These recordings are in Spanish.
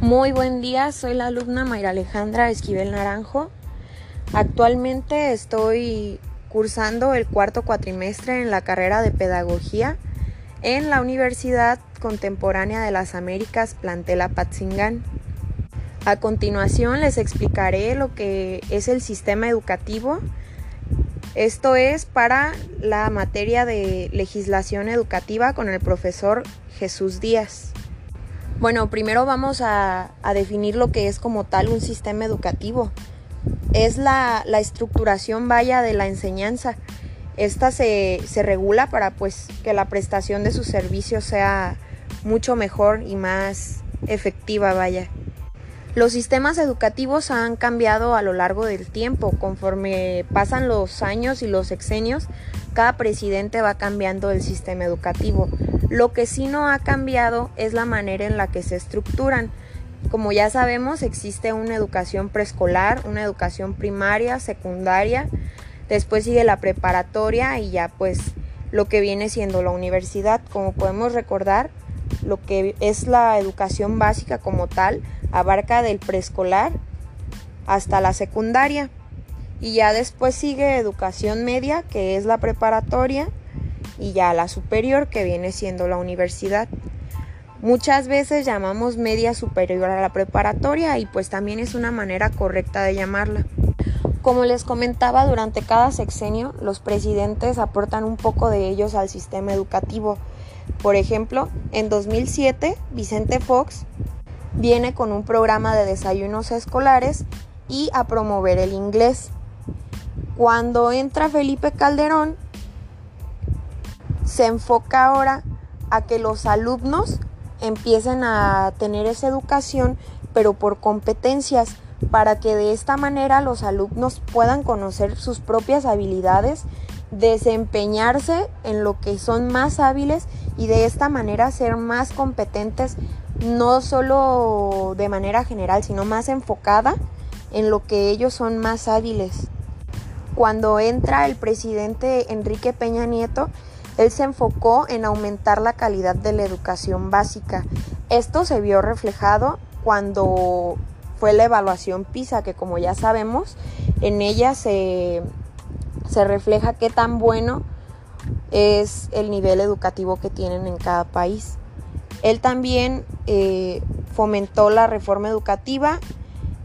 Muy buen día, soy la alumna Mayra Alejandra Esquivel Naranjo. Actualmente estoy cursando el cuarto cuatrimestre en la carrera de Pedagogía en la Universidad Contemporánea de las Américas Plantela Patzingán. A continuación les explicaré lo que es el sistema educativo. Esto es para la materia de legislación educativa con el profesor Jesús Díaz. Bueno, primero vamos a, definir lo que es como tal un sistema educativo. Es la, estructuración vaya de la enseñanza. Esta se, se, regula para pues que la prestación de sus servicios sea mucho mejor y más efectiva vaya. Los sistemas educativos han cambiado a lo largo del tiempo. Conforme pasan los años y los sexenios, cada presidente va cambiando el sistema educativo. Lo que sí no ha cambiado es la manera en la que se estructuran. Como ya sabemos, existe una educación preescolar, una educación primaria, secundaria, después sigue la preparatoria y ya pues lo que viene siendo la universidad. Como podemos recordar, lo que es la educación básica como tal abarca del preescolar hasta la secundaria y ya después sigue educación media que es la preparatoria y ya la superior que viene siendo la universidad. Muchas veces llamamos media superior a la preparatoria y pues también es una manera correcta de llamarla. Como les comentaba, durante cada sexenio los presidentes aportan un poco de ellos al sistema educativo. Por ejemplo, en 2007 Vicente Fox viene con un programa de desayunos escolares y a promover el inglés. Cuando entra Felipe Calderón, se enfoca ahora a que los alumnos empiecen a tener esa educación, pero por competencias, para que de esta manera los alumnos puedan conocer sus propias habilidades, desempeñarse en lo que son más hábiles y de esta manera ser más competentes, no solo de manera general, sino más enfocada en lo que ellos son más hábiles. Cuando entra el presidente Enrique Peña Nieto, él se enfocó en aumentar la calidad de la educación básica. Esto se vio reflejado cuando fue la evaluación PISA, que como ya sabemos, en ella se, refleja qué tan bueno es el nivel educativo que tienen en cada país. Él también eh, fomentó la reforma educativa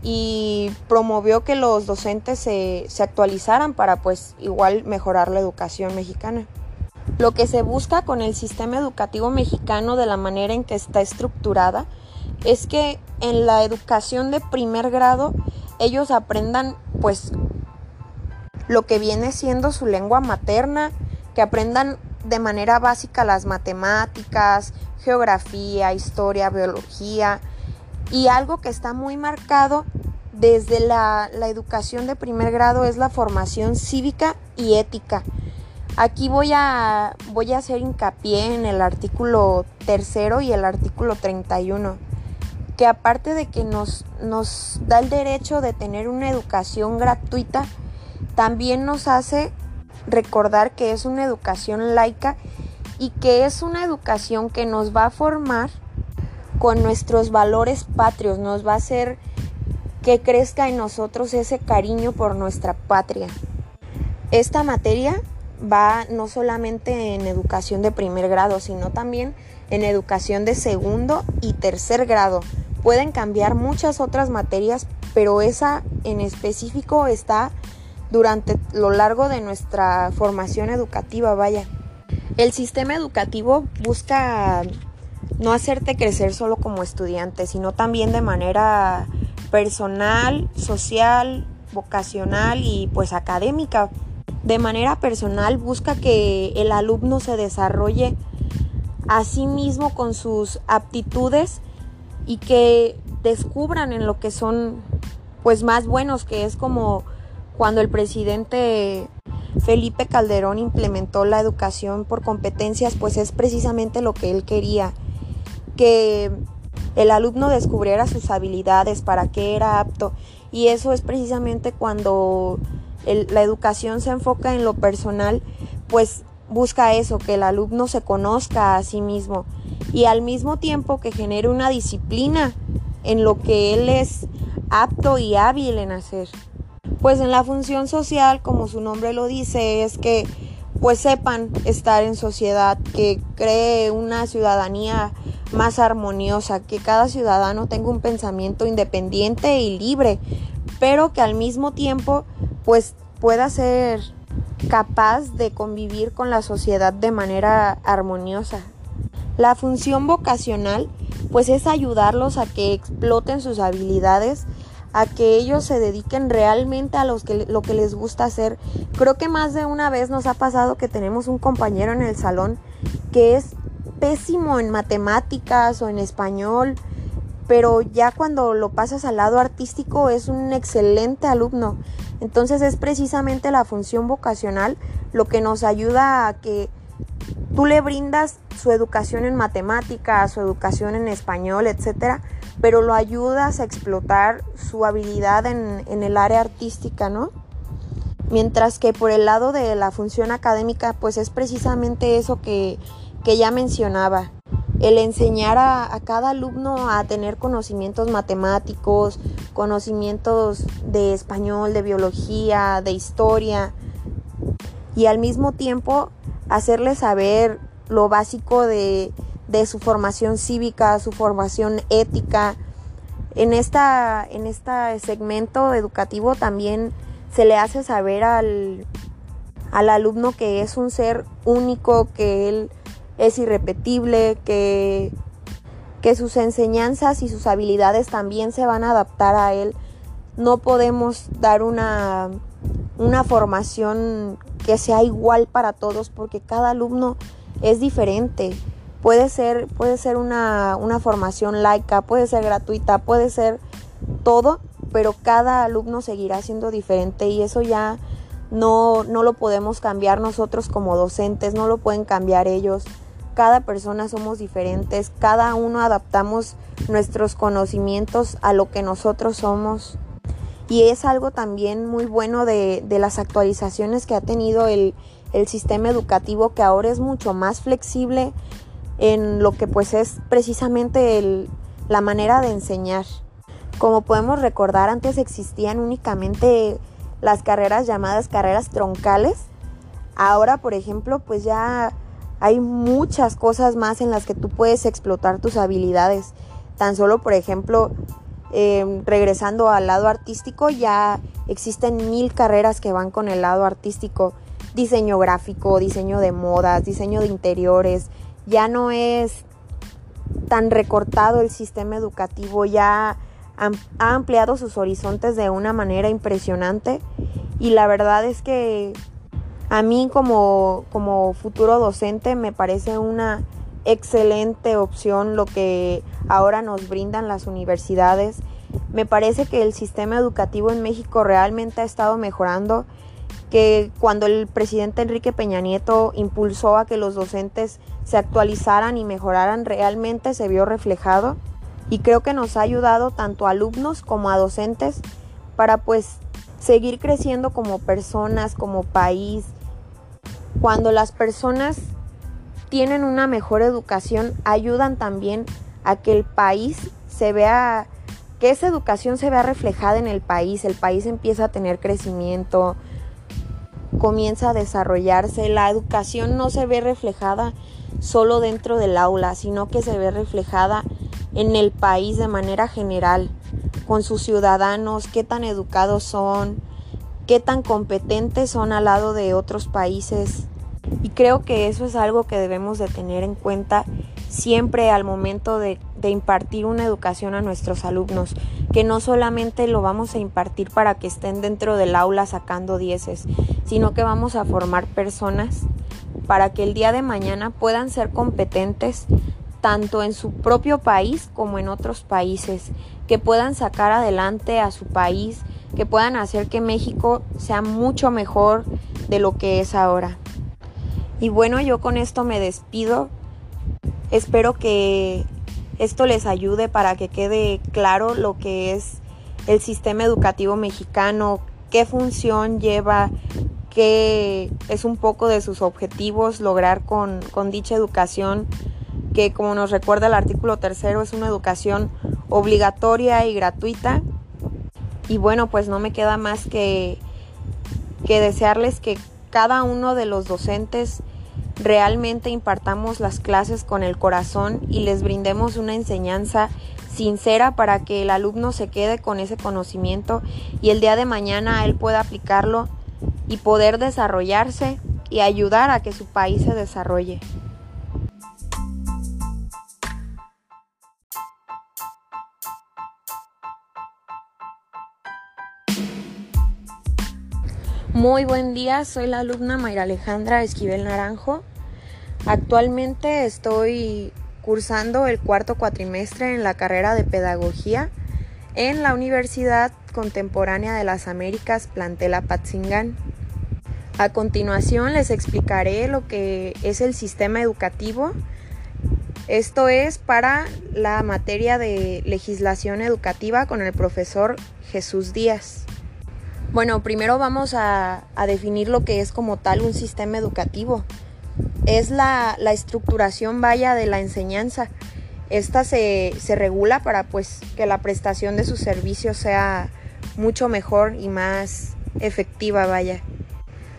y promovió que los docentes se, se actualizaran para pues igual mejorar la educación mexicana. Lo que se busca con el sistema educativo mexicano de la manera en que está estructurada es que en la educación de primer grado ellos aprendan pues lo que viene siendo su lengua materna, que aprendan de manera básica las matemáticas, geografía, historia, biología y algo que está muy marcado desde la, educación de primer grado es la formación cívica y ética. Aquí voy a, voy a hacer hincapié en el artículo tercero y el artículo 31, que aparte de que nos, nos da el derecho de tener una educación gratuita, también nos hace recordar que es una educación laica y que es una educación que nos va a formar con nuestros valores patrios, nos va a hacer que crezca en nosotros ese cariño por nuestra patria. Esta materia va no solamente en educación de primer grado, sino también en educación de segundo y tercer grado. Pueden cambiar muchas otras materias, pero esa en específico está durante lo largo de nuestra formación educativa, vaya. El sistema educativo busca no hacerte crecer solo como estudiante, sino también de manera personal, social, vocacional y pues académica de manera personal busca que el alumno se desarrolle a sí mismo con sus aptitudes y que descubran en lo que son pues más buenos, que es como cuando el presidente Felipe Calderón implementó la educación por competencias, pues es precisamente lo que él quería, que el alumno descubriera sus habilidades, para qué era apto, y eso es precisamente cuando la educación se enfoca en lo personal, pues busca eso, que el alumno se conozca a sí mismo y al mismo tiempo que genere una disciplina en lo que él es apto y hábil en hacer. Pues en la función social, como su nombre lo dice, es que pues sepan estar en sociedad, que cree una ciudadanía más armoniosa, que cada ciudadano tenga un pensamiento independiente y libre, pero que al mismo tiempo pues pueda ser capaz de convivir con la sociedad de manera armoniosa. La función vocacional pues es ayudarlos a que exploten sus habilidades, a que ellos se dediquen realmente a los que, lo que les gusta hacer. Creo que más de una vez nos ha pasado que tenemos un compañero en el salón que es pésimo en matemáticas o en español, pero ya cuando lo pasas al lado artístico es un excelente alumno. Entonces es precisamente la función vocacional lo que nos ayuda a que tú le brindas su educación en matemáticas, su educación en español, etcétera, pero lo ayudas a explotar su habilidad en, el área artística, ¿no? Mientras que por el lado de la función académica, pues es precisamente eso que, que ya mencionaba, el enseñar a, cada alumno a tener conocimientos matemáticos, conocimientos de español, de biología, de historia, y al mismo tiempo hacerles saber lo básico de, de su formación cívica, su formación ética. En, esta, en este segmento educativo también se le hace saber al, al alumno que es un ser único, que él es irrepetible, que, que sus enseñanzas y sus habilidades también se van a adaptar a él. No podemos dar una, una formación que sea igual para todos porque cada alumno es diferente. Puede ser, puede ser una, una formación laica, puede ser gratuita, puede ser todo, pero cada alumno seguirá siendo diferente y eso ya no, no lo podemos cambiar nosotros como docentes, no lo pueden cambiar ellos cada persona somos diferentes, cada uno adaptamos nuestros conocimientos a lo que nosotros somos. Y es algo también muy bueno de, las actualizaciones que ha tenido el, sistema educativo, que ahora es mucho más flexible en lo que pues es precisamente la manera de enseñar. Como podemos recordar, antes existían únicamente las carreras llamadas carreras troncales. Ahora, por ejemplo, pues ya hay muchas cosas más en las que tú puedes explotar tus habilidades. Tan solo, por ejemplo, em, regresando al lado artístico, ya existen mil carreras que van con el lado artístico. Diseño gráfico, diseño de modas, diseño de interiores. Ya no es tan recortado el sistema educativo, ya ha ampliado sus horizontes de una manera impresionante. Y la verdad es que a mí como, como futuro docente me parece una excelente opción lo que ahora nos brindan las universidades. Me parece que el sistema educativo en México realmente ha estado mejorando, que cuando el presidente Enrique Peña Nieto impulsó a que los docentes se actualizaran y mejoraran, realmente se vio reflejado y creo que nos ha ayudado tanto a alumnos como a docentes para pues seguir creciendo como personas, como país, cuando las personas tienen una mejor educación, ayudan también a que el país se vea, que esa educación se vea reflejada en el país, el país empieza a tener crecimiento, comienza a desarrollarse, la educación no se ve reflejada solo dentro del aula, sino que se ve reflejada en el país de manera general, con sus ciudadanos, qué tan educados son, qué tan competentes son al lado de otros países. Y creo que eso es algo que debemos de tener en cuenta siempre al momento de, impartir una educación a nuestros alumnos, que no solamente lo vamos a impartir para que estén dentro del aula sacando dieces, sino que vamos a formar personas para que el día de mañana puedan ser competentes tanto en su propio país como en otros países, que puedan sacar adelante a su país que puedan hacer que México sea mucho mejor de lo que es ahora. Y bueno, yo con esto me despido. Espero que esto les ayude para que quede claro lo que es el sistema educativo mexicano, qué función lleva, qué es un poco de sus objetivos lograr con, con dicha educación, que como nos recuerda el artículo tercero es una educación obligatoria y gratuita. Y bueno, pues no me queda más que, que desearles que cada uno de los docentes realmente impartamos las clases con el corazón y les brindemos una enseñanza sincera para que el alumno se quede con ese conocimiento y el día de mañana él pueda aplicarlo y poder desarrollarse y ayudar a que su país se desarrolle. Muy buen día, soy la alumna Mayra Alejandra Esquivel Naranjo. Actualmente estoy cursando el cuarto cuatrimestre en la carrera de Pedagogía en la Universidad Contemporánea de las Américas Plantela Patzingán. A continuación les explicaré lo que es el sistema educativo. Esto es para la materia de legislación educativa con el profesor Jesús Díaz. Bueno, primero vamos a, definir lo que es como tal un sistema educativo. Es la, estructuración vaya de la enseñanza. Esta se, se, regula para pues que la prestación de sus servicios sea mucho mejor y más efectiva vaya.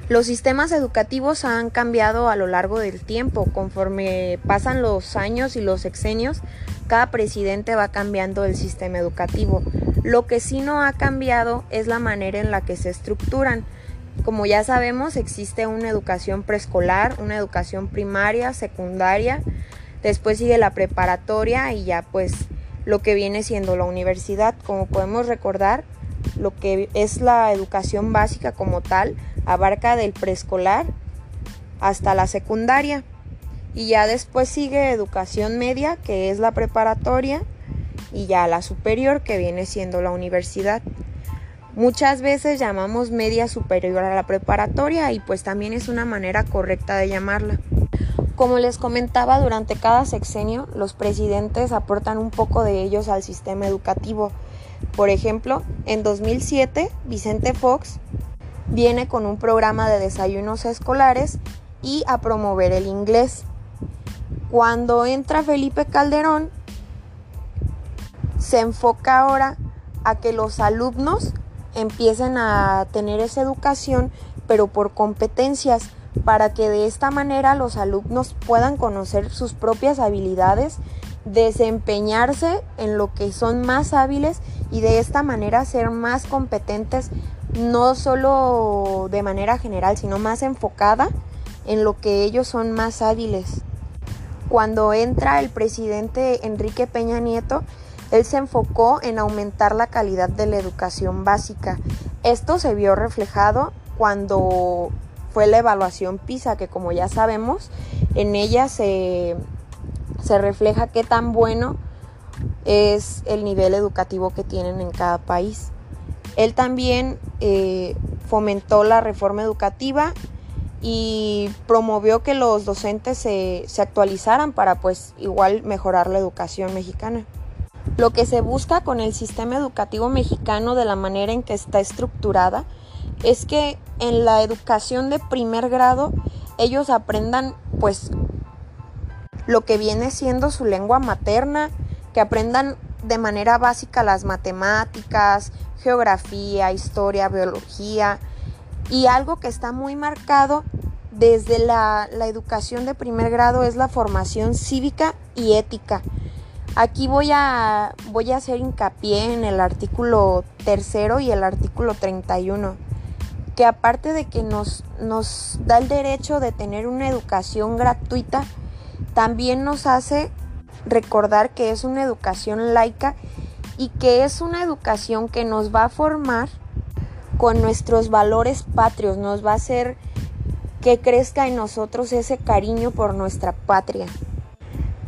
Los sistemas educativos han cambiado a lo largo del tiempo. Conforme pasan los años y los sexenios, cada presidente va cambiando el sistema educativo. Lo que sí no ha cambiado es la manera en la que se estructuran. Como ya sabemos, existe una educación preescolar, una educación primaria, secundaria, después sigue la preparatoria y ya pues lo que viene siendo la universidad. Como podemos recordar, lo que es la educación básica como tal abarca del preescolar hasta la secundaria. Y ya después sigue educación media, que es la preparatoria, y ya la superior que viene siendo la universidad. Muchas veces llamamos media superior a la preparatoria y pues también es una manera correcta de llamarla. Como les comentaba, durante cada sexenio los presidentes aportan un poco de ellos al sistema educativo. Por ejemplo, en 2007 Vicente Fox viene con un programa de desayunos escolares y a promover el inglés. Cuando entra Felipe Calderón, se enfoca ahora a que los alumnos empiecen a tener esa educación, pero por competencias, para que de esta manera los alumnos puedan conocer sus propias habilidades, desempeñarse en lo que son más hábiles y de esta manera ser más competentes, no solo de manera general, sino más enfocada en lo que ellos son más hábiles. Cuando entra el presidente Enrique Peña Nieto, él se enfocó en aumentar la calidad de la educación básica. Esto se vio reflejado cuando fue la evaluación PISA, que como ya sabemos, en ella se, refleja qué tan bueno es el nivel educativo que tienen en cada país. Él también eh, fomentó la reforma educativa y promovió que los docentes se, se actualizaran para pues igual mejorar la educación mexicana. Lo que se busca con el sistema educativo mexicano de la manera en que está estructurada es que en la educación de primer grado ellos aprendan pues lo que viene siendo su lengua materna, que aprendan de manera básica las matemáticas, geografía, historia, biología y algo que está muy marcado desde la, la educación de primer grado es la formación cívica y ética. Aquí voy a, voy a hacer hincapié en el artículo tercero y el artículo 31, que aparte de que nos, nos da el derecho de tener una educación gratuita, también nos hace recordar que es una educación laica y que es una educación que nos va a formar con nuestros valores patrios, nos va a hacer que crezca en nosotros ese cariño por nuestra patria.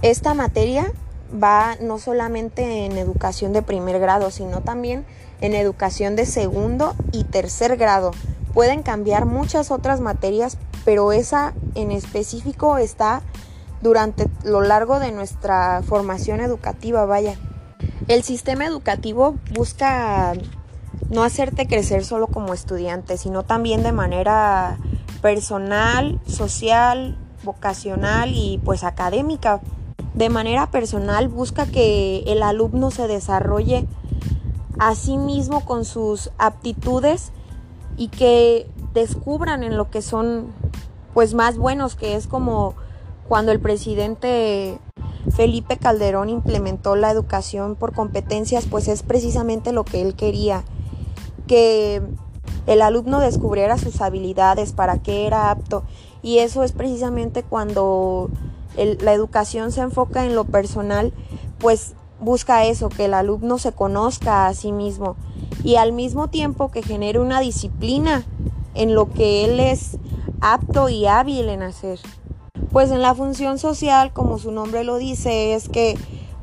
Esta materia va no solamente en educación de primer grado, sino también en educación de segundo y tercer grado. Pueden cambiar muchas otras materias, pero esa en específico está durante lo largo de nuestra formación educativa, vaya. El sistema educativo busca no hacerte crecer solo como estudiante, sino también de manera personal, social, vocacional y pues académica De manera personal busca que el alumno se desarrolle a sí mismo con sus aptitudes y que descubran en lo que son pues más buenos, que es como cuando el presidente Felipe Calderón implementó la educación por competencias, pues es precisamente lo que él quería, que el alumno descubriera sus habilidades, para qué era apto, y eso es precisamente cuando la educación se enfoca en lo personal, pues busca eso, que el alumno se conozca a sí mismo y al mismo tiempo que genere una disciplina en lo que él es apto y hábil en hacer. Pues en la función social, como su nombre lo dice, es que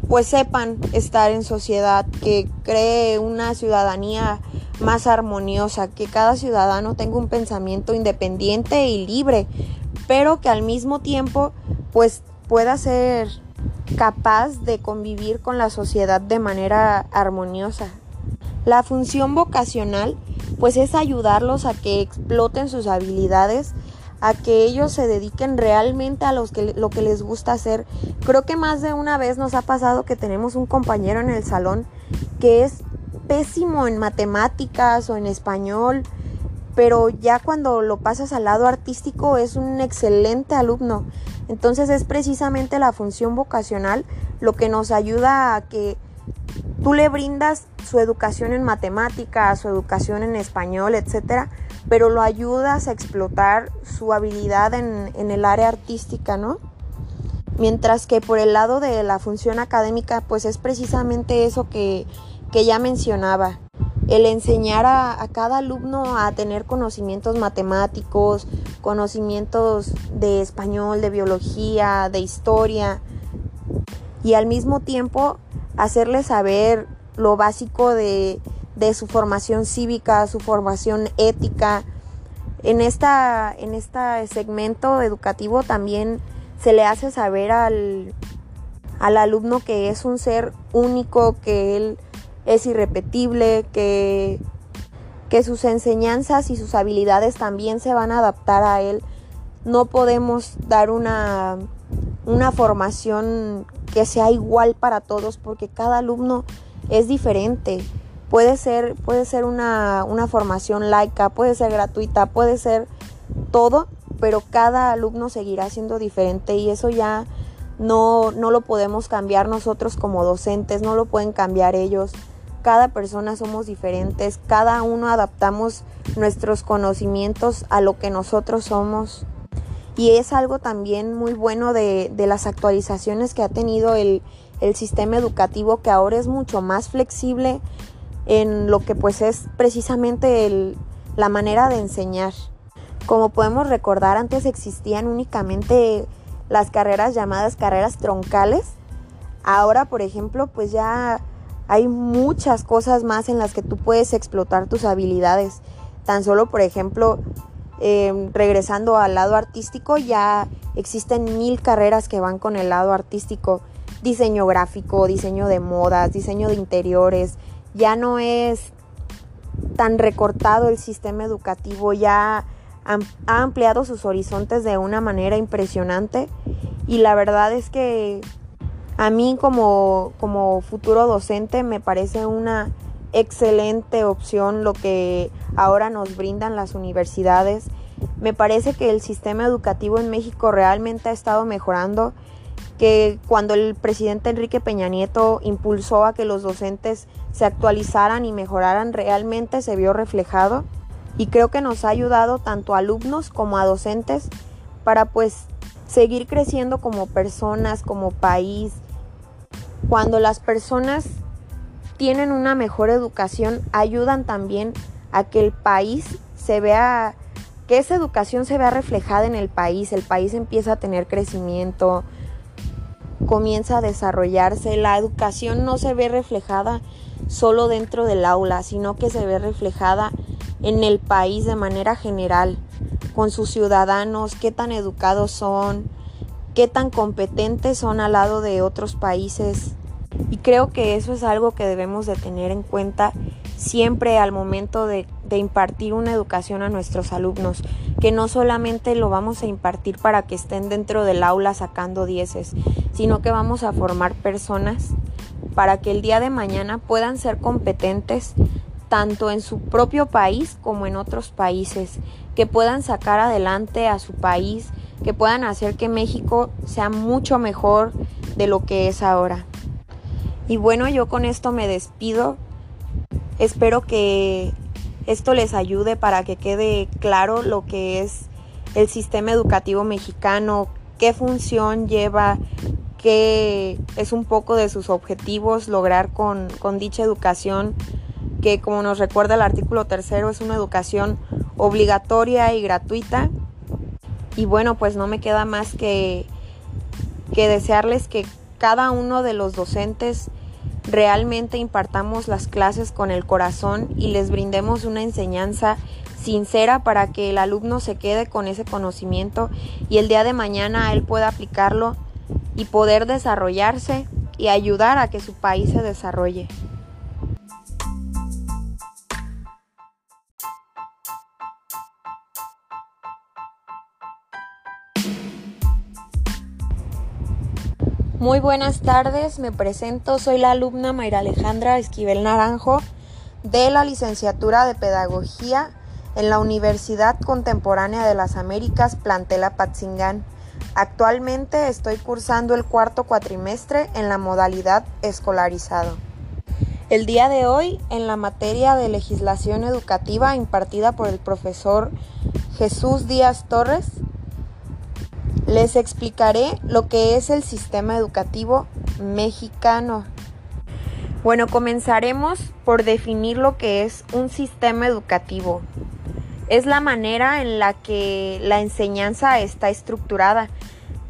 pues sepan estar en sociedad, que cree una ciudadanía más armoniosa, que cada ciudadano tenga un pensamiento independiente y libre, pero que al mismo tiempo pues pueda ser capaz de convivir con la sociedad de manera armoniosa. La función vocacional pues es ayudarlos a que exploten sus habilidades a que ellos se dediquen realmente a los que, lo que les gusta hacer. Creo que más de una vez nos ha pasado que tenemos un compañero en el salón que es pésimo en matemáticas o en español, pero ya cuando lo pasas al lado artístico es un excelente alumno. Entonces es precisamente la función vocacional lo que nos ayuda a que tú le brindas su educación en matemáticas, su educación en español, etcétera, pero lo ayudas a explotar su habilidad en, en, el área artística, ¿no? Mientras que por el lado de la función académica, pues es precisamente eso que, que ya mencionaba, el enseñar a, cada alumno a tener conocimientos matemáticos, conocimientos de español, de biología, de historia, y al mismo tiempo hacerle saber lo básico de, de su formación cívica, su formación ética. En, esta, en este segmento educativo también se le hace saber al, al alumno que es un ser único, que él es irrepetible, que, que sus enseñanzas y sus habilidades también se van a adaptar a él. No podemos dar una, una formación que sea igual para todos porque cada alumno es diferente. Puede ser, puede ser una, una formación laica, puede ser gratuita, puede ser todo, pero cada alumno seguirá siendo diferente y eso ya no, no lo podemos cambiar nosotros como docentes, no lo pueden cambiar ellos. Cada persona somos diferentes, cada uno adaptamos nuestros conocimientos a lo que nosotros somos. Y es algo también muy bueno de, de las actualizaciones que ha tenido el, el sistema educativo que ahora es mucho más flexible en lo que pues es precisamente el, la manera de enseñar. Como podemos recordar, antes existían únicamente las carreras llamadas carreras troncales. Ahora, por ejemplo, pues ya hay muchas cosas más en las que tú puedes explotar tus habilidades. Tan solo, por ejemplo, eh, regresando al lado artístico, ya existen mil carreras que van con el lado artístico. Diseño gráfico, diseño de modas, diseño de interiores, ya no es tan recortado el sistema educativo, ya ha ampliado sus horizontes de una manera impresionante y la verdad es que a mí como, como futuro docente me parece una excelente opción lo que ahora nos brindan las universidades. Me parece que el sistema educativo en México realmente ha estado mejorando que cuando el presidente Enrique Peña Nieto impulsó a que los docentes se actualizaran y mejoraran, realmente se vio reflejado y creo que nos ha ayudado tanto a alumnos como a docentes para pues seguir creciendo como personas, como país. Cuando las personas tienen una mejor educación, ayudan también a que el país se vea, que esa educación se vea reflejada en el país, el país empieza a tener crecimiento, comienza a desarrollarse. La educación no se ve reflejada solo dentro del aula, sino que se ve reflejada en el país de manera general, con sus ciudadanos, qué tan educados son, qué tan competentes son al lado de otros países. Y creo que eso es algo que debemos de tener en cuenta siempre al momento de, de impartir una educación a nuestros alumnos, que no solamente lo vamos a impartir para que estén dentro del aula sacando dieces, sino que vamos a formar personas para que el día de mañana puedan ser competentes tanto en su propio país como en otros países, que puedan sacar adelante a su país, que puedan hacer que México sea mucho mejor de lo que es ahora. Y bueno, yo con esto me despido. Espero que esto les ayude para que quede claro lo que es el sistema educativo mexicano, qué función lleva, qué es un poco de sus objetivos lograr con, dicha educación, que como nos recuerda el artículo tercero es una educación obligatoria y gratuita. Y bueno, pues no me queda más que, que desearles que cada uno de los docentes realmente impartamos las clases con el corazón y les brindemos una enseñanza sincera para que el alumno se quede con ese conocimiento y el día de mañana él pueda aplicarlo y poder desarrollarse y ayudar a que su país se desarrolle. Muy buenas tardes, me presento, soy la alumna Mayra Alejandra Esquivel Naranjo de la licenciatura de Pedagogía en la Universidad Contemporánea de las Américas, Plantela Patzingán. Actualmente estoy cursando el cuarto cuatrimestre en la modalidad escolarizado. El día de hoy, en la materia de legislación educativa impartida por el profesor Jesús Díaz Torres, les explicaré lo que es el sistema educativo mexicano. Bueno, comenzaremos por definir lo que es un sistema educativo. Es la manera en la que la enseñanza está estructurada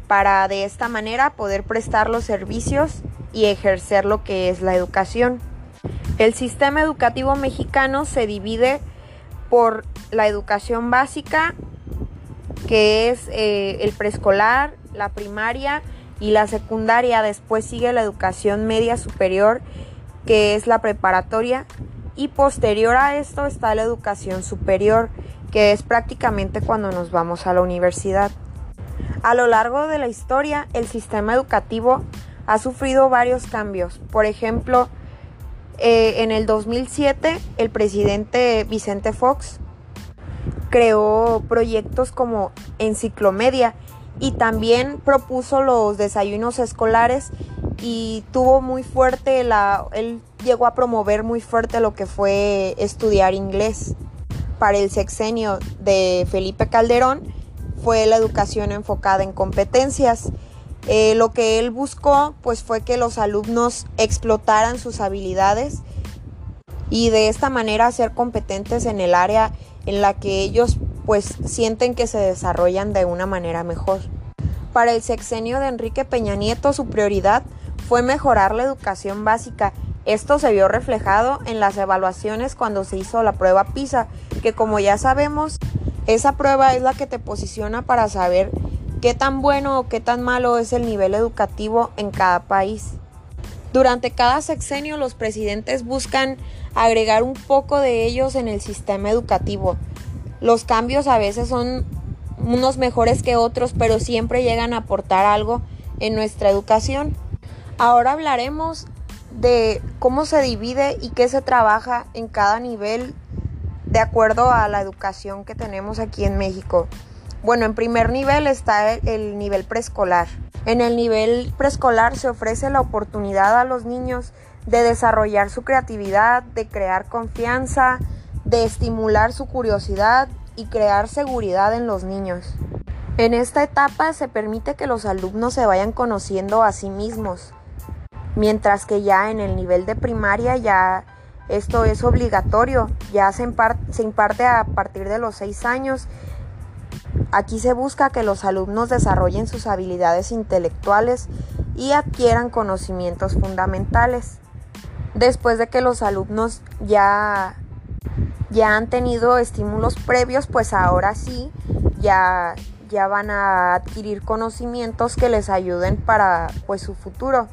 para de esta manera poder prestar los servicios y ejercer lo que es la educación. El sistema educativo mexicano se divide por la educación básica, que es eh, el preescolar, la primaria y la secundaria. Después sigue la educación media superior, que es la preparatoria. Y posterior a esto está la educación superior, que es prácticamente cuando nos vamos a la universidad. A lo largo de la historia, el sistema educativo ha sufrido varios cambios. Por ejemplo, eh, en el 2007, el presidente Vicente Fox creó proyectos como Enciclomedia y también propuso los desayunos escolares y tuvo muy fuerte la él llegó a promover muy fuerte lo que fue estudiar inglés. Para el sexenio de Felipe Calderón fue la educación enfocada en competencias. Eh, lo que él buscó pues fue que los alumnos explotaran sus habilidades y de esta manera ser competentes en el área en la que ellos pues sienten que se desarrollan de una manera mejor. Para el sexenio de Enrique Peña Nieto su prioridad fue mejorar la educación básica. Esto se vio reflejado en las evaluaciones cuando se hizo la prueba PISA, que como ya sabemos, esa prueba es la que te posiciona para saber qué tan bueno o qué tan malo es el nivel educativo en cada país. Durante cada sexenio los presidentes buscan agregar un poco de ellos en el sistema educativo. Los cambios a veces son unos mejores que otros, pero siempre llegan a aportar algo en nuestra educación. Ahora hablaremos de cómo se divide y qué se trabaja en cada nivel de acuerdo a la educación que tenemos aquí en México. Bueno, en primer nivel está el nivel preescolar. En el nivel preescolar se ofrece la oportunidad a los niños de desarrollar su creatividad, de crear confianza, de estimular su curiosidad y crear seguridad en los niños. En esta etapa se permite que los alumnos se vayan conociendo a sí mismos, mientras que ya en el nivel de primaria ya esto es obligatorio, ya se, imparte a partir de los seis años Aquí se busca que los alumnos desarrollen sus habilidades intelectuales y adquieran conocimientos fundamentales. Después de que los alumnos ya, ya han tenido estímulos previos, pues ahora sí, ya, ya van a adquirir conocimientos que les ayuden para pues, su futuro.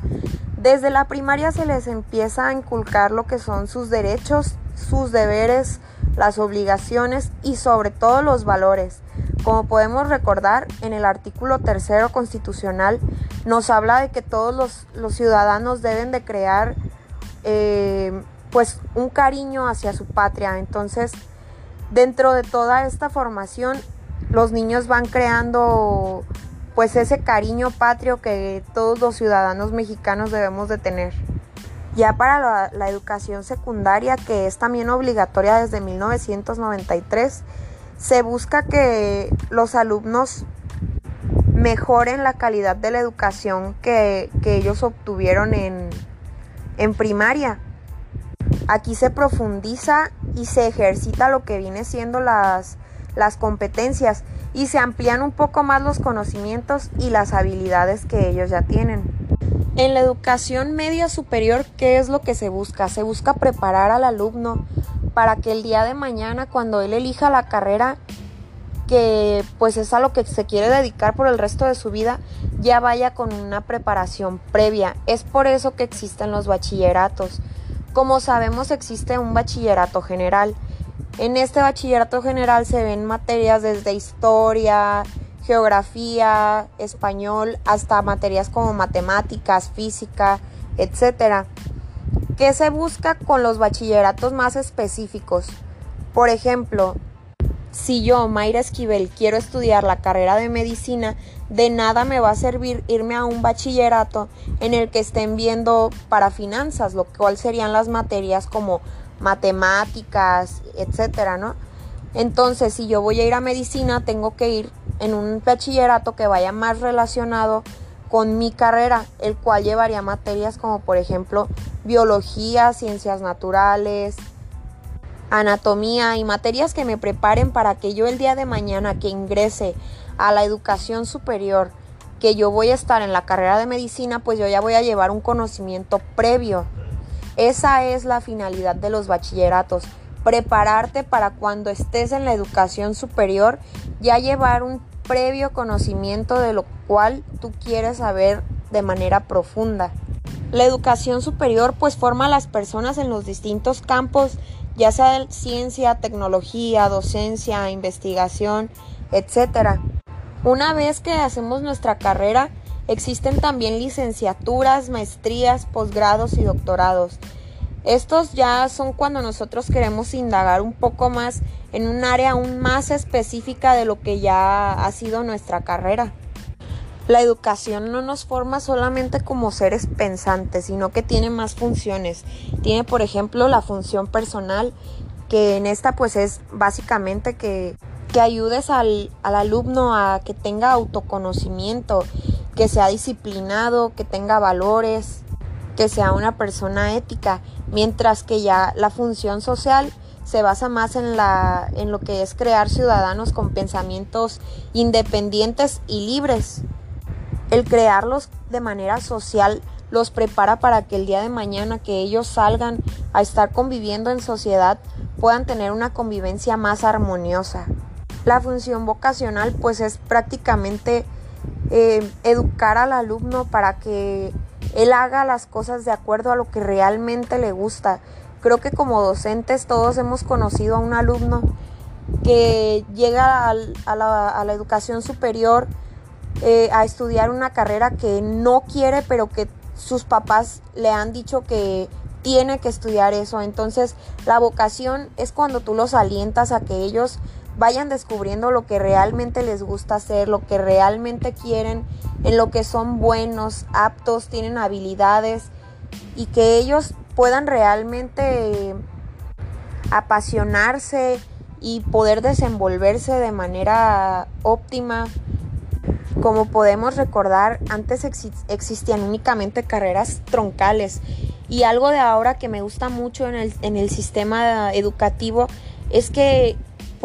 Desde la primaria se les empieza a inculcar lo que son sus derechos, sus deberes, las obligaciones y sobre todo los valores Como podemos recordar, en el artículo tercero constitucional nos habla de que todos los, ciudadanos deben de crear eh, pues un cariño hacia su patria. Entonces, dentro de toda esta formación, los niños van creando pues ese cariño patrio que todos los ciudadanos mexicanos debemos de tener. Ya para la, educación secundaria, que es también obligatoria desde 1993, se busca que los alumnos mejoren la calidad de la educación que, ellos obtuvieron en, en primaria. Aquí se profundiza y se ejercita lo que viene siendo las, las competencias y se amplían un poco más los conocimientos y las habilidades que ellos ya tienen. En la educación media superior, ¿qué es lo que se busca? Se busca preparar al alumno para que el día de mañana, cuando él elija la carrera, que pues es a lo que se quiere dedicar por el resto de su vida, ya vaya con una preparación previa. Es por eso que existen los bachilleratos. Como sabemos existe un bachillerato general. En este bachillerato general se ven materias desde historia, geografía, español, hasta materias como matemáticas, física, etc. ¿Qué se busca con los bachilleratos más específicos? Por ejemplo, si yo, Mayra Esquivel, quiero estudiar la carrera de medicina, de nada me va a servir irme a un bachillerato en el que estén viendo para finanzas, lo cual serían las materias como matemáticas, etcétera, ¿no? Entonces, si yo voy a ir a medicina, tengo que ir en un bachillerato que vaya más relacionado con mi carrera, el cual llevaría materias como por ejemplo biología, ciencias naturales, anatomía y materias que me preparen para que yo el día de mañana que ingrese a la educación superior, que yo voy a estar en la carrera de medicina, pues yo ya voy a llevar un conocimiento previo. Esa es la finalidad de los bachilleratos, prepararte para cuando estés en la educación superior ya llevar un previo conocimiento de lo cual tú quieres saber de manera profunda. La educación superior pues forma a las personas en los distintos campos, ya sea ciencia, tecnología, docencia, investigación, etc. Una vez que hacemos nuestra carrera, existen también licenciaturas, maestrías, posgrados y doctorados. Estos ya son cuando nosotros queremos indagar un poco más en un área aún más específica de lo que ya ha sido nuestra carrera. La educación no nos forma solamente como seres pensantes, sino que tiene más funciones. Tiene, por ejemplo, la función personal, que en esta pues es básicamente que, que ayudes al, al alumno a que tenga autoconocimiento, que sea disciplinado, que tenga valores, que sea una persona ética, mientras que ya la función social se basa más en, la, en lo que es crear ciudadanos con pensamientos independientes y libres. El crearlos de manera social los prepara para que el día de mañana que ellos salgan a estar conviviendo en sociedad puedan tener una convivencia más armoniosa. La función vocacional pues es prácticamente eh, educar al alumno para que él haga las cosas de acuerdo a lo que realmente le gusta. Creo que como docentes todos hemos conocido a un alumno que llega a, la, educación superior eh, a estudiar una carrera que no quiere, pero que sus papás le han dicho que tiene que estudiar eso. Entonces, la vocación es cuando tú los alientas a que ellos vayan descubriendo lo que realmente les gusta hacer, lo que realmente quieren, en lo que son buenos, aptos, tienen habilidades y que ellos puedan realmente apasionarse y poder desenvolverse de manera óptima. Como podemos recordar, antes existían únicamente carreras troncales y algo de ahora que me gusta mucho en el, en el sistema educativo es que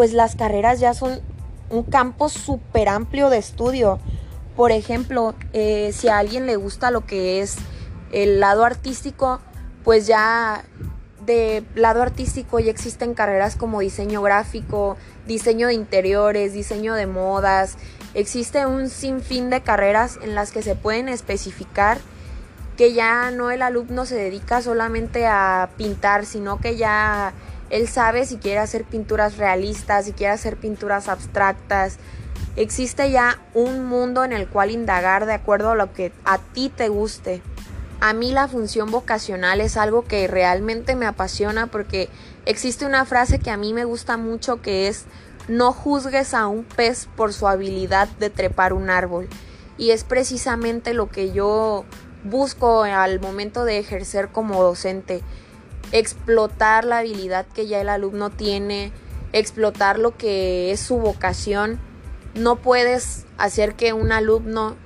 pues las carreras ya son un campo súper amplio de estudio. Por ejemplo, eh, si a alguien le gusta lo que es el lado artístico, pues ya de lado artístico ya existen carreras como diseño gráfico, diseño de interiores, diseño de modas. Existe un sinfín de carreras en las que se pueden especificar que ya no el alumno se dedica solamente a pintar, sino que ya él sabe si quiere hacer pinturas realistas, si quiere hacer pinturas abstractas, Existe ya un mundo en el cual indagar de acuerdo a lo que a ti te guste. A mí la función vocacional es algo que realmente me apasiona porque existe una frase que a mí me gusta mucho que es no juzgues a un pez por su habilidad de trepar un árbol. Y es precisamente lo que yo busco al momento de ejercer como docente. Explotar la habilidad que ya el alumno tiene, explotar lo que es su vocación. No puedes hacer que un alumno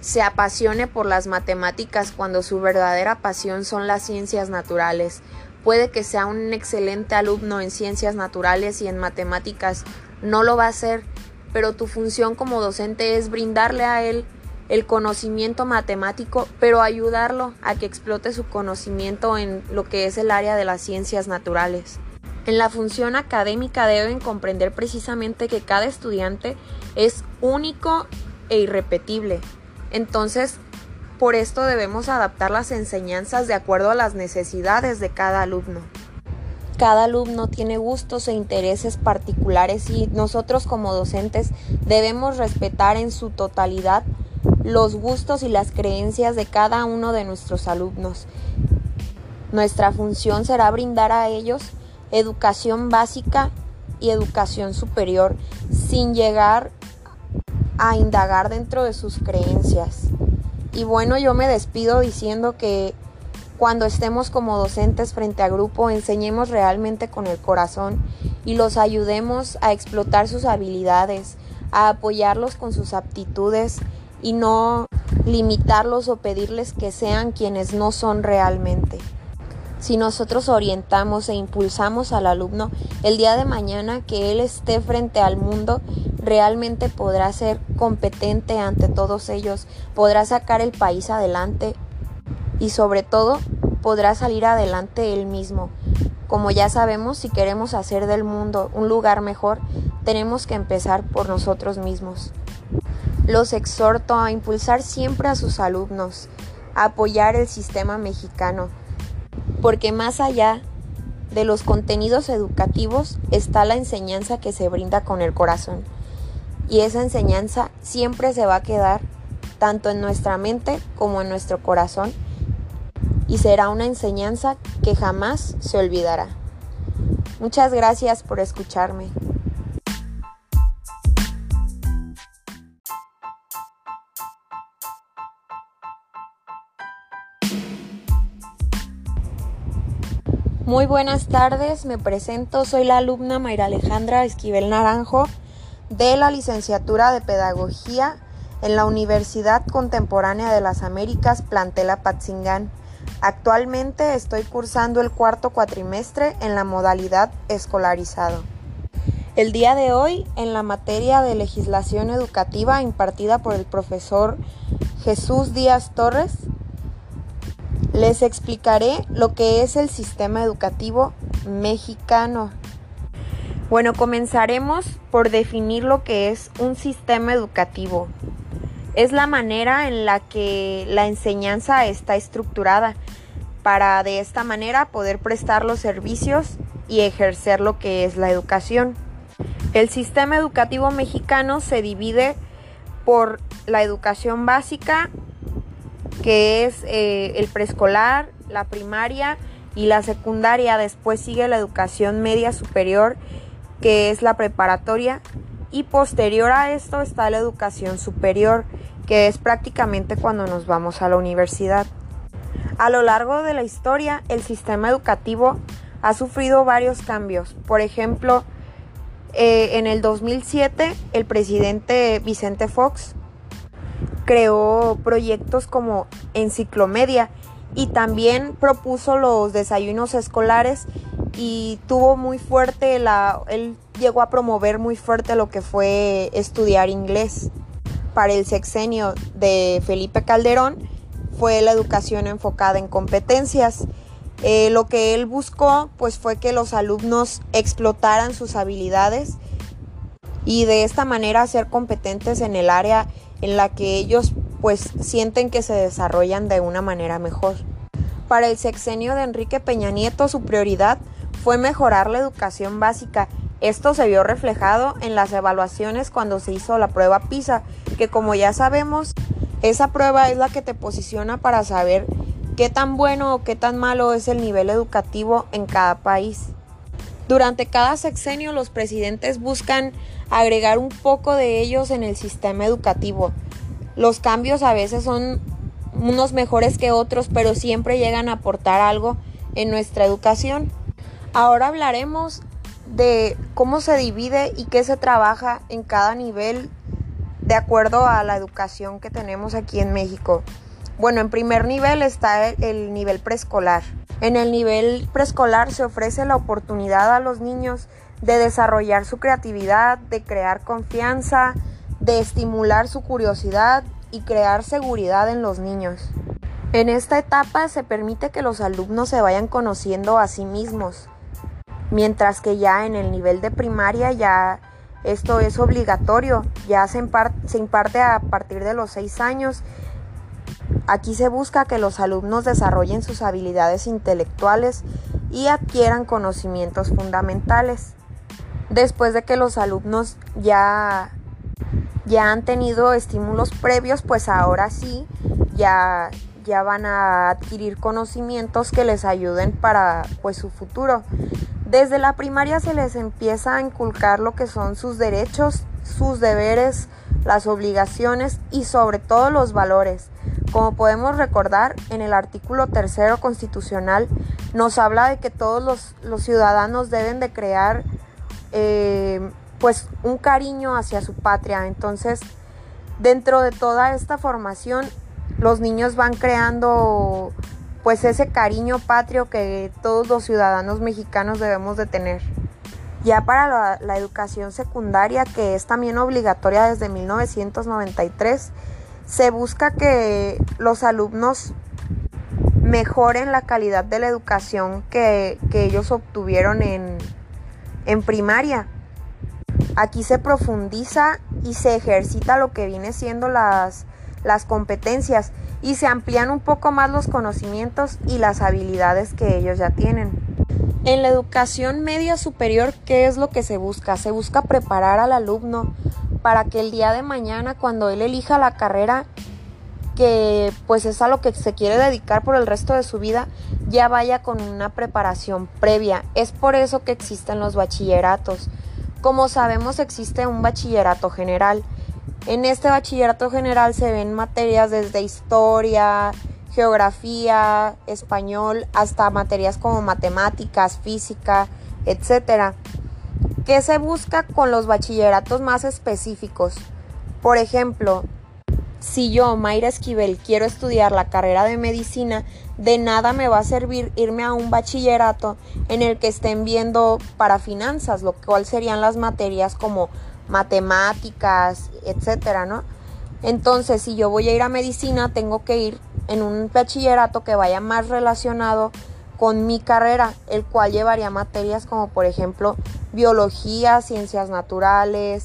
se apasione por las matemáticas cuando su verdadera pasión son las ciencias naturales. Puede que sea un excelente alumno en ciencias naturales y en matemáticas, no lo va a hacer, pero tu función como docente es brindarle a él el conocimiento matemático, pero ayudarlo a que explote su conocimiento en lo que es el área de las ciencias naturales. En la función académica deben comprender precisamente que cada estudiante es único e irrepetible. Entonces, por esto debemos adaptar las enseñanzas de acuerdo a las necesidades de cada alumno. Cada alumno tiene gustos e intereses particulares y nosotros como docentes debemos respetar en su totalidad los gustos y las creencias de cada uno de nuestros alumnos. Nuestra función será brindar a ellos educación básica y educación superior sin llegar a indagar dentro de sus creencias. Y bueno, yo me despido diciendo que cuando estemos como docentes frente a grupo, enseñemos realmente con el corazón y los ayudemos a explotar sus habilidades, a apoyarlos con sus aptitudes y no limitarlos o pedirles que sean quienes no son realmente. Si nosotros orientamos e impulsamos al alumno, el día de mañana que él esté frente al mundo, realmente podrá ser competente ante todos ellos, podrá sacar el país adelante y sobre todo podrá salir adelante él mismo. Como ya sabemos, si queremos hacer del mundo un lugar mejor, tenemos que empezar por nosotros mismos. Los exhorto a impulsar siempre a sus alumnos, a apoyar el sistema mexicano, porque más allá de los contenidos educativos está la enseñanza que se brinda con el corazón. Y esa enseñanza siempre se va a quedar tanto en nuestra mente como en nuestro corazón y será una enseñanza que jamás se olvidará. Muchas gracias por escucharme. Muy buenas tardes, me presento, soy la alumna Mayra Alejandra Esquivel Naranjo de la licenciatura de Pedagogía en la Universidad Contemporánea de las Américas, Plantela Patzingán. Actualmente estoy cursando el cuarto cuatrimestre en la modalidad escolarizado. El día de hoy, en la materia de legislación educativa impartida por el profesor Jesús Díaz Torres, les explicaré lo que es el sistema educativo mexicano. Bueno, comenzaremos por definir lo que es un sistema educativo. Es la manera en la que la enseñanza está estructurada para de esta manera poder prestar los servicios y ejercer lo que es la educación. El sistema educativo mexicano se divide por la educación básica, que es eh, el preescolar, la primaria y la secundaria. Después sigue la educación media superior, que es la preparatoria. Y posterior a esto está la educación superior, que es prácticamente cuando nos vamos a la universidad. A lo largo de la historia, el sistema educativo ha sufrido varios cambios. Por ejemplo, eh, en el 2007, el presidente Vicente Fox creó proyectos como Enciclomedia y también propuso los desayunos escolares y tuvo muy fuerte la él llegó a promover muy fuerte lo que fue estudiar inglés. Para el sexenio de Felipe Calderón fue la educación enfocada en competencias. Eh, lo que él buscó pues fue que los alumnos explotaran sus habilidades y de esta manera ser competentes en el área en la que ellos pues sienten que se desarrollan de una manera mejor. Para el sexenio de Enrique Peña Nieto su prioridad fue mejorar la educación básica Esto se vio reflejado en las evaluaciones cuando se hizo la prueba PISA, que como ya sabemos, esa prueba es la que te posiciona para saber qué tan bueno o qué tan malo es el nivel educativo en cada país. Durante cada sexenio los presidentes buscan agregar un poco de ellos en el sistema educativo. Los cambios a veces son unos mejores que otros, pero siempre llegan a aportar algo en nuestra educación. Ahora hablaremos de cómo se divide y qué se trabaja en cada nivel de acuerdo a la educación que tenemos aquí en México. Bueno, en primer nivel está el, nivel preescolar. En el nivel preescolar se ofrece la oportunidad a los niños de desarrollar su creatividad, de crear confianza, de estimular su curiosidad y crear seguridad en los niños. En esta etapa se permite que los alumnos se vayan conociendo a sí mismos, mientras que ya en el nivel de primaria ya esto es obligatorio, ya se, imparte, a partir de los seis años. Aquí se busca que los alumnos desarrollen sus habilidades intelectuales y adquieran conocimientos fundamentales. Después de que los alumnos ya, ya han tenido estímulos previos, pues ahora sí, ya, ya van a adquirir conocimientos que les ayuden para pues, su futuro. Desde la primaria se les empieza a inculcar lo que son sus derechos, sus deberes, las obligaciones y sobre todo los valores. Como podemos recordar, en el artículo tercero constitucional nos habla de que todos los, ciudadanos deben de crear eh, pues un cariño hacia su patria. Entonces, dentro de toda esta formación, los niños van creando pues ese cariño patrio que todos los ciudadanos mexicanos debemos de tener. Ya para la, educación secundaria, que es también obligatoria desde 1993, se busca que los alumnos mejoren la calidad de la educación que, ellos obtuvieron en, en primaria. Aquí se profundiza y se ejercita lo que viene siendo las, las competencias y se amplían un poco más los conocimientos y las habilidades que ellos ya tienen. En la educación media superior, ¿qué es lo que se busca? Se busca preparar al alumno para que el día de mañana, cuando él elija la carrera, que pues es a lo que se quiere dedicar por el resto de su vida, ya vaya con una preparación previa. Es por eso que existen los bachilleratos. Como sabemos existe un bachillerato general en este bachillerato general se ven materias desde historia, geografía, español, hasta materias como matemáticas, física, etc. ¿Qué se busca con los bachilleratos más específicos? Por ejemplo, si yo, Mayra Esquivel, quiero estudiar la carrera de medicina, de nada me va a servir irme a un bachillerato en el que estén viendo para finanzas, lo cual serían las materias como matemáticas, etcétera, ¿no? Entonces, si yo voy a ir a medicina, tengo que ir en un bachillerato que vaya más relacionado con mi carrera, el cual llevaría materias como por ejemplo biología, ciencias naturales,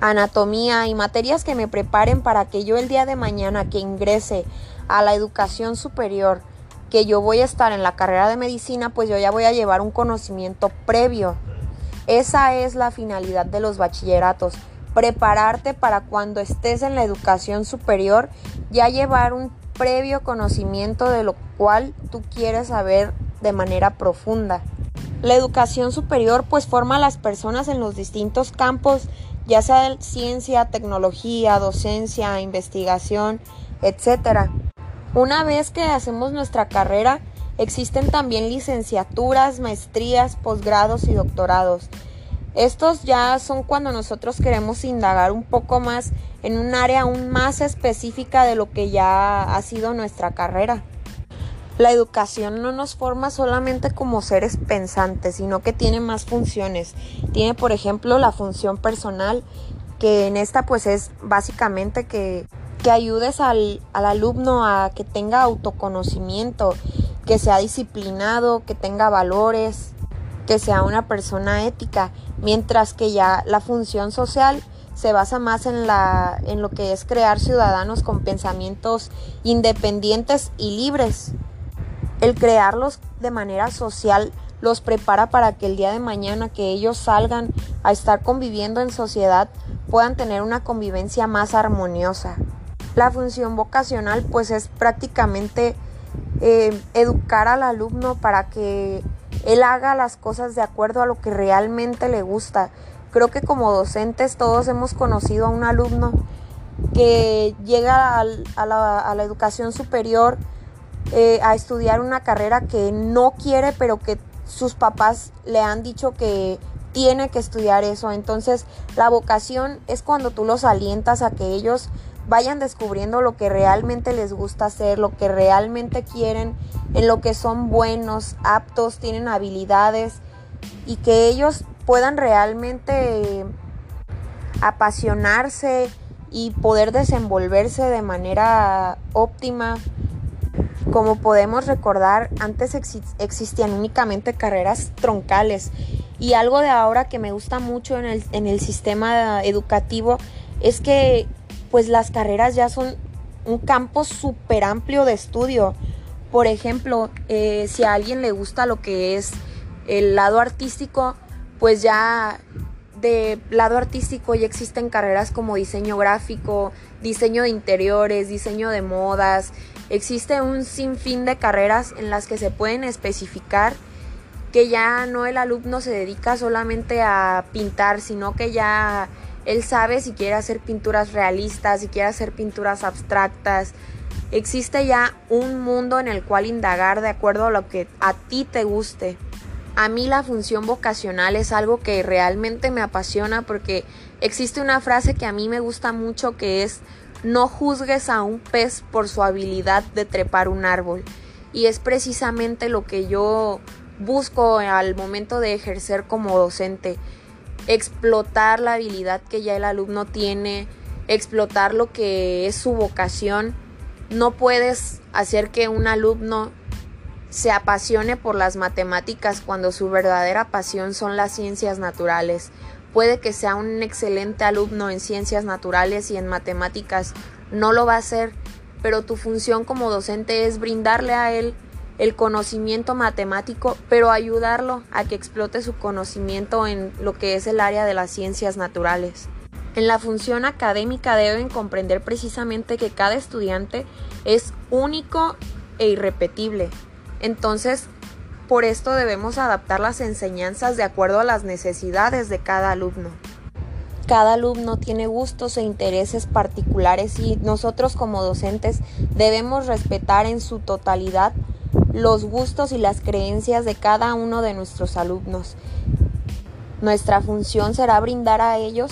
anatomía y materias que me preparen para que yo el día de mañana que ingrese a la educación superior, que yo voy a estar en la carrera de medicina, pues yo ya voy a llevar un conocimiento previo esa es la finalidad de los bachilleratos, prepararte para cuando estés en la educación superior ya llevar un previo conocimiento de lo cual tú quieres saber de manera profunda. La educación superior pues forma a las personas en los distintos campos, ya sea ciencia, tecnología, docencia, investigación, etc. Una vez que hacemos nuestra carrera, Existen también licenciaturas, maestrías, posgrados y doctorados. Estos ya son cuando nosotros queremos indagar un poco más en un área aún más específica de lo que ya ha sido nuestra carrera. La educación no nos forma solamente como seres pensantes, sino que tiene más funciones. Tiene, por ejemplo, la función personal, que en esta pues es básicamente que, que ayudes al, al alumno a que tenga autoconocimiento que sea disciplinado, que tenga valores, que sea una persona ética, mientras que ya la función social se basa más en, la, en lo que es crear ciudadanos con pensamientos independientes y libres. El crearlos de manera social los prepara para que el día de mañana que ellos salgan a estar conviviendo en sociedad puedan tener una convivencia más armoniosa. La función vocacional pues es prácticamente eh, educar al alumno para que él haga las cosas de acuerdo a lo que realmente le gusta. Creo que como docentes todos hemos conocido a un alumno que llega a, la, educación superior eh, a estudiar una carrera que no quiere, pero que sus papás le han dicho que tiene que estudiar eso. Entonces, la vocación es cuando tú los alientas a que ellos vayan descubriendo lo que realmente les gusta hacer, lo que realmente quieren, en lo que son buenos, aptos, tienen habilidades y que ellos puedan realmente apasionarse y poder desenvolverse de manera óptima. Como podemos recordar, antes existían únicamente carreras troncales y algo de ahora que me gusta mucho en el, en el sistema educativo es que pues las carreras ya son un campo súper amplio de estudio. Por ejemplo, eh, si a alguien le gusta lo que es el lado artístico, pues ya de lado artístico ya existen carreras como diseño gráfico, diseño de interiores, diseño de modas. Existe un sinfín de carreras en las que se pueden especificar que ya no el alumno se dedica solamente a pintar, sino que ya él sabe si quiere hacer pinturas realistas, si quiere hacer pinturas abstractas. Existe ya un mundo en el cual indagar de acuerdo a lo que a ti te guste. A mí la función vocacional es algo que realmente me apasiona porque existe una frase que a mí me gusta mucho que es no juzgues a un pez por su habilidad de trepar un árbol. Y es precisamente lo que yo busco al momento de ejercer como docente explotar la habilidad que ya el alumno tiene, explotar lo que es su vocación. No puedes hacer que un alumno se apasione por las matemáticas cuando su verdadera pasión son las ciencias naturales. Puede que sea un excelente alumno en ciencias naturales y en matemáticas, no lo va a hacer, pero tu función como docente es brindarle a él el conocimiento matemático, pero ayudarlo a que explote su conocimiento en lo que es el área de las ciencias naturales. En la función académica deben comprender precisamente que cada estudiante es único e irrepetible. Entonces, por esto debemos adaptar las enseñanzas de acuerdo a las necesidades de cada alumno. Cada alumno tiene gustos e intereses particulares y nosotros como docentes debemos respetar en su totalidad los gustos y las creencias de cada uno de nuestros alumnos. Nuestra función será brindar a ellos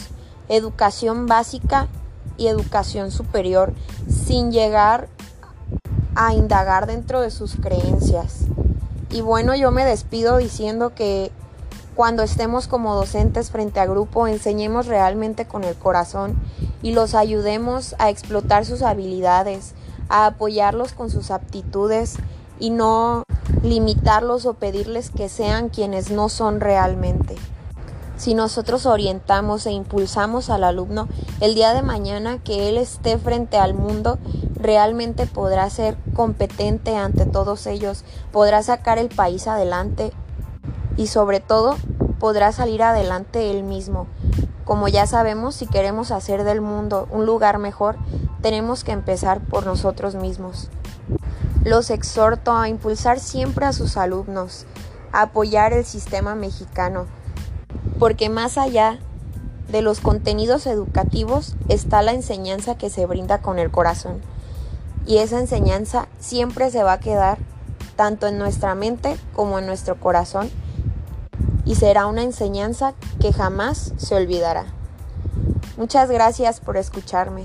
educación básica y educación superior sin llegar a indagar dentro de sus creencias. Y bueno, yo me despido diciendo que cuando estemos como docentes frente a grupo, enseñemos realmente con el corazón y los ayudemos a explotar sus habilidades, a apoyarlos con sus aptitudes y no limitarlos o pedirles que sean quienes no son realmente. Si nosotros orientamos e impulsamos al alumno, el día de mañana que él esté frente al mundo, realmente podrá ser competente ante todos ellos, podrá sacar el país adelante y sobre todo podrá salir adelante él mismo. Como ya sabemos, si queremos hacer del mundo un lugar mejor, tenemos que empezar por nosotros mismos. Los exhorto a impulsar siempre a sus alumnos, a apoyar el sistema mexicano, porque más allá de los contenidos educativos está la enseñanza que se brinda con el corazón. Y esa enseñanza siempre se va a quedar tanto en nuestra mente como en nuestro corazón y será una enseñanza que jamás se olvidará. Muchas gracias por escucharme.